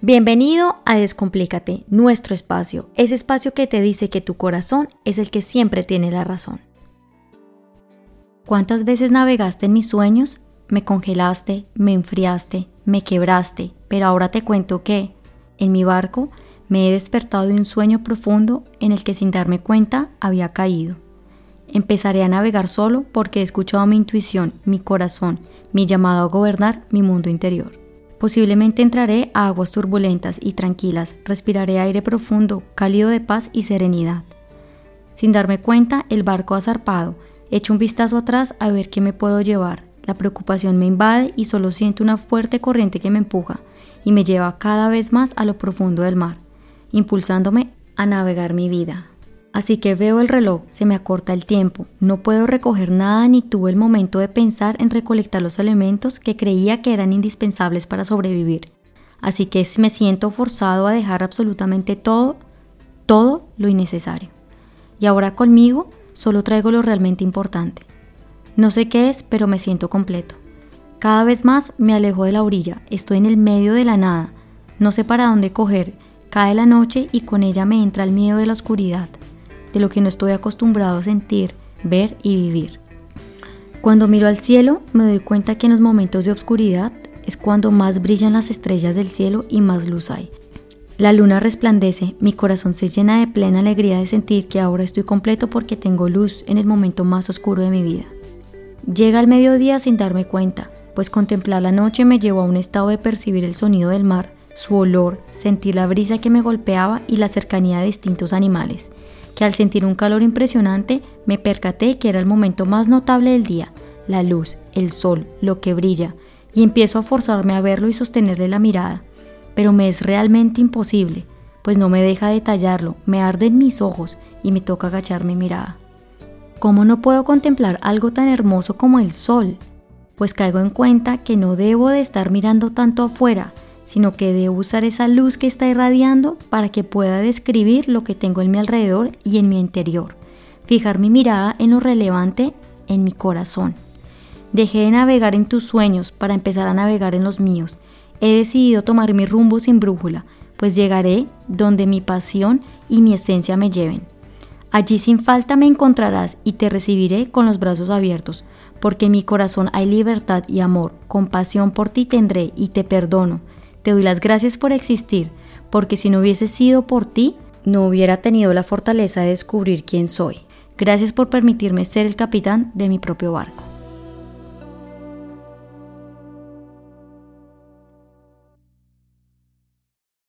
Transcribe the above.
Bienvenido a Descomplícate, nuestro espacio, ese espacio que te dice que tu corazón es el que siempre tiene la razón. ¿Cuántas veces navegaste en mis sueños? Me congelaste, me enfriaste, me quebraste, pero ahora te cuento que, en mi barco, me he despertado de un sueño profundo en el que sin darme cuenta había caído. Empezaré a navegar solo porque he escuchado mi intuición, mi corazón, mi llamado a gobernar mi mundo interior. Posiblemente entraré a aguas turbulentas y tranquilas, respiraré aire profundo, cálido de paz y serenidad. Sin darme cuenta, el barco ha zarpado, echo un vistazo atrás a ver qué me puedo llevar. La preocupación me invade y solo siento una fuerte corriente que me empuja y me lleva cada vez más a lo profundo del mar, impulsándome a navegar mi vida. Así que veo el reloj, se me acorta el tiempo, no puedo recoger nada ni tuve el momento de pensar en recolectar los elementos que creía que eran indispensables para sobrevivir. Así que me siento forzado a dejar absolutamente todo, todo lo innecesario. Y ahora conmigo solo traigo lo realmente importante. No sé qué es, pero me siento completo. Cada vez más me alejo de la orilla, estoy en el medio de la nada, no sé para dónde coger, cae la noche y con ella me entra el miedo de la oscuridad de lo que no estoy acostumbrado a sentir, ver y vivir. Cuando miro al cielo, me doy cuenta que en los momentos de oscuridad es cuando más brillan las estrellas del cielo y más luz hay. La luna resplandece, mi corazón se llena de plena alegría de sentir que ahora estoy completo porque tengo luz en el momento más oscuro de mi vida. Llega el mediodía sin darme cuenta, pues contemplar la noche me llevó a un estado de percibir el sonido del mar, su olor, sentir la brisa que me golpeaba y la cercanía de distintos animales que al sentir un calor impresionante me percaté que era el momento más notable del día, la luz, el sol, lo que brilla, y empiezo a forzarme a verlo y sostenerle la mirada. Pero me es realmente imposible, pues no me deja detallarlo, me arden mis ojos y me toca agachar mi mirada. ¿Cómo no puedo contemplar algo tan hermoso como el sol? Pues caigo en cuenta que no debo de estar mirando tanto afuera, sino que debo usar esa luz que está irradiando para que pueda describir lo que tengo en mi alrededor y en mi interior. Fijar mi mirada en lo relevante en mi corazón. Dejé de navegar en tus sueños para empezar a navegar en los míos. He decidido tomar mi rumbo sin brújula, pues llegaré donde mi pasión y mi esencia me lleven. Allí sin falta me encontrarás y te recibiré con los brazos abiertos, porque en mi corazón hay libertad y amor, compasión por ti tendré y te perdono te doy las gracias por existir, porque si no hubiese sido por ti, no hubiera tenido la fortaleza de descubrir quién soy. Gracias por permitirme ser el capitán de mi propio barco.